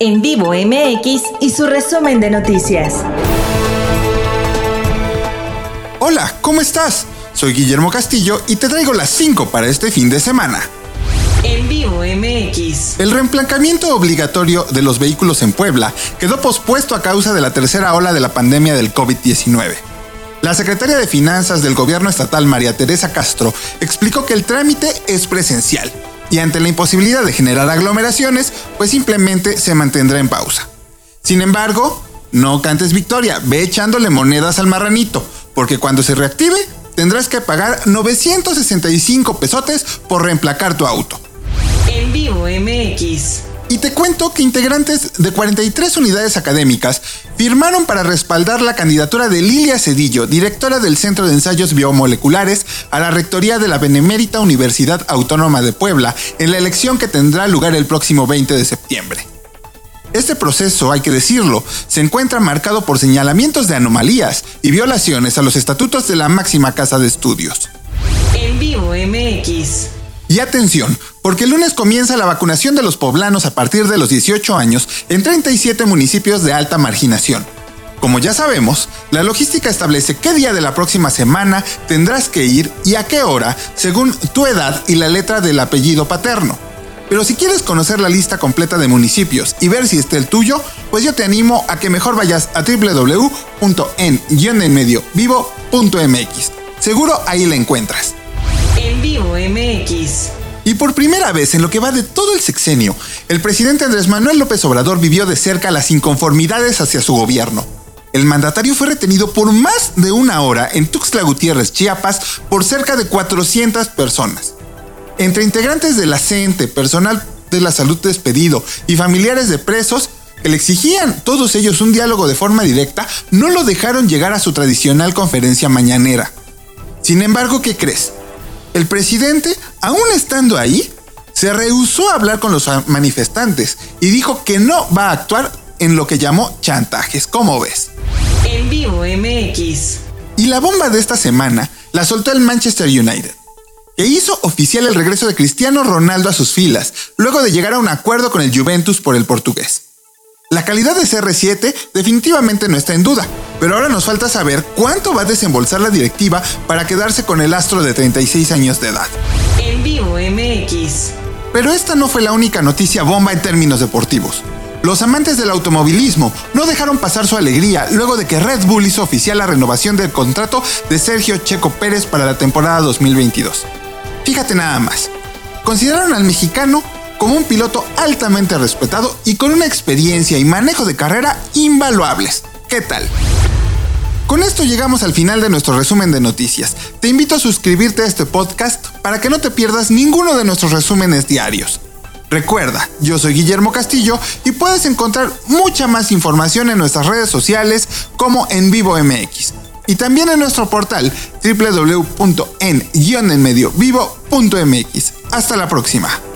En vivo MX y su resumen de noticias. Hola, ¿cómo estás? Soy Guillermo Castillo y te traigo las 5 para este fin de semana. En vivo MX. El reemplacamiento obligatorio de los vehículos en Puebla quedó pospuesto a causa de la tercera ola de la pandemia del COVID-19. La secretaria de Finanzas del gobierno estatal, María Teresa Castro, explicó que el trámite es presencial y ante la imposibilidad de generar aglomeraciones, pues simplemente se mantendrá en pausa. Sin embargo, no cantes victoria, ve echándole monedas al marranito, porque cuando se reactive tendrás que pagar 965 pesotes por reemplacar tu auto. En vivo MX. Y te cuento que integrantes de 43 unidades académicas firmaron para respaldar la candidatura de Lilia Cedillo, directora del Centro de Ensayos Biomoleculares, a la rectoría de la Benemérita Universidad Autónoma de Puebla en la elección que tendrá lugar el próximo 20 de septiembre. Este proceso, hay que decirlo, se encuentra marcado por señalamientos de anomalías y violaciones a los estatutos de la máxima casa de estudios. En vivo MX. Y atención, porque el lunes comienza la vacunación de los poblanos a partir de los 18 años en 37 municipios de alta marginación. Como ya sabemos, la logística establece qué día de la próxima semana tendrás que ir y a qué hora, según tu edad y la letra del apellido paterno. Pero si quieres conocer la lista completa de municipios y ver si está el tuyo, pues yo te animo a que mejor vayas a www.en-mediovivo.mx. Seguro ahí la encuentras. En vivo MX. Y por primera vez en lo que va de todo el sexenio, el presidente Andrés Manuel López Obrador vivió de cerca las inconformidades hacia su gobierno. El mandatario fue retenido por más de una hora en Tuxtla Gutiérrez, Chiapas, por cerca de 400 personas. Entre integrantes de la CENTE, personal de la salud despedido y familiares de presos que le exigían todos ellos un diálogo de forma directa, no lo dejaron llegar a su tradicional conferencia mañanera. Sin embargo, ¿qué crees? El presidente, aún estando ahí, se rehusó a hablar con los manifestantes y dijo que no va a actuar en lo que llamó chantajes. ¿Cómo ves? En vivo MX. Y la bomba de esta semana la soltó el Manchester United, que hizo oficial el regreso de Cristiano Ronaldo a sus filas, luego de llegar a un acuerdo con el Juventus por el portugués. La calidad de CR7 definitivamente no está en duda, pero ahora nos falta saber cuánto va a desembolsar la directiva para quedarse con el astro de 36 años de edad. En vivo MX. Pero esta no fue la única noticia bomba en términos deportivos. Los amantes del automovilismo no dejaron pasar su alegría luego de que Red Bull hizo oficial la renovación del contrato de Sergio Checo Pérez para la temporada 2022. Fíjate nada más. Consideraron al mexicano como un piloto altamente respetado y con una experiencia y manejo de carrera invaluables. ¿Qué tal? Con esto llegamos al final de nuestro resumen de noticias. Te invito a suscribirte a este podcast para que no te pierdas ninguno de nuestros resúmenes diarios. Recuerda, yo soy Guillermo Castillo y puedes encontrar mucha más información en nuestras redes sociales como en Vivo MX y también en nuestro portal www.en-mediovivo.mx. Hasta la próxima.